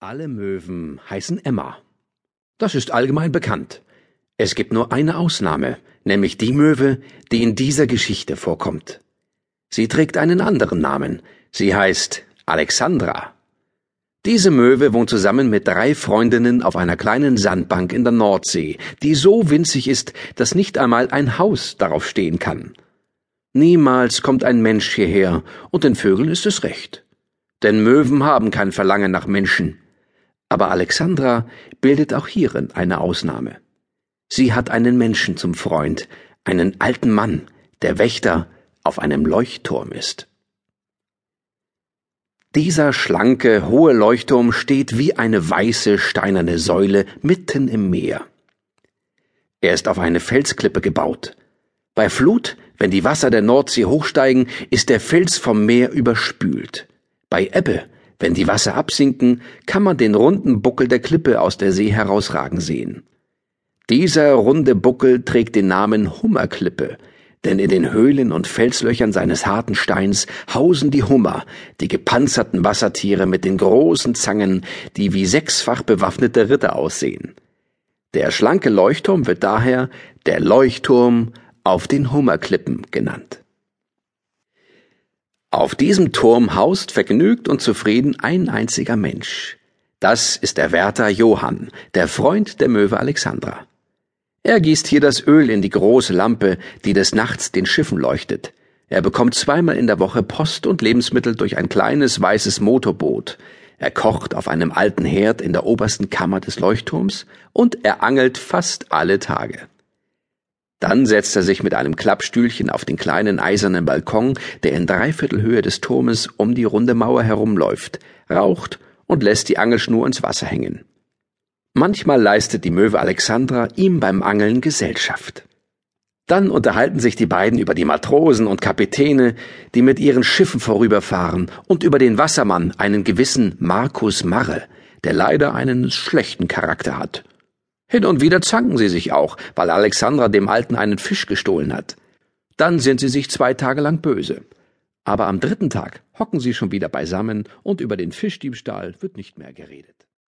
Alle Möwen heißen Emma. Das ist allgemein bekannt. Es gibt nur eine Ausnahme, nämlich die Möwe, die in dieser Geschichte vorkommt. Sie trägt einen anderen Namen. Sie heißt Alexandra. Diese Möwe wohnt zusammen mit drei Freundinnen auf einer kleinen Sandbank in der Nordsee, die so winzig ist, dass nicht einmal ein Haus darauf stehen kann. Niemals kommt ein Mensch hierher, und den Vögeln ist es recht. Denn Möwen haben kein Verlangen nach Menschen. Aber Alexandra bildet auch hierin eine Ausnahme. Sie hat einen Menschen zum Freund, einen alten Mann, der Wächter auf einem Leuchtturm ist. Dieser schlanke, hohe Leuchtturm steht wie eine weiße, steinerne Säule mitten im Meer. Er ist auf eine Felsklippe gebaut. Bei Flut, wenn die Wasser der Nordsee hochsteigen, ist der Fels vom Meer überspült. Bei Ebbe wenn die Wasser absinken, kann man den runden Buckel der Klippe aus der See herausragen sehen. Dieser runde Buckel trägt den Namen Hummerklippe, denn in den Höhlen und Felslöchern seines harten Steins hausen die Hummer, die gepanzerten Wassertiere mit den großen Zangen, die wie sechsfach bewaffnete Ritter aussehen. Der schlanke Leuchtturm wird daher der Leuchtturm auf den Hummerklippen genannt. Auf diesem Turm haust vergnügt und zufrieden ein einziger Mensch. Das ist der Wärter Johann, der Freund der Möwe Alexandra. Er gießt hier das Öl in die große Lampe, die des Nachts den Schiffen leuchtet. Er bekommt zweimal in der Woche Post und Lebensmittel durch ein kleines weißes Motorboot. Er kocht auf einem alten Herd in der obersten Kammer des Leuchtturms und er angelt fast alle Tage. Dann setzt er sich mit einem Klappstühlchen auf den kleinen eisernen Balkon, der in Dreiviertelhöhe des Turmes um die runde Mauer herumläuft, raucht und lässt die Angelschnur ins Wasser hängen. Manchmal leistet die Möwe Alexandra ihm beim Angeln Gesellschaft. Dann unterhalten sich die beiden über die Matrosen und Kapitäne, die mit ihren Schiffen vorüberfahren, und über den Wassermann, einen gewissen Markus Marre, der leider einen schlechten Charakter hat. Hin und wieder zanken sie sich auch, weil Alexandra dem Alten einen Fisch gestohlen hat. Dann sind sie sich zwei Tage lang böse. Aber am dritten Tag hocken sie schon wieder beisammen und über den Fischdiebstahl wird nicht mehr geredet.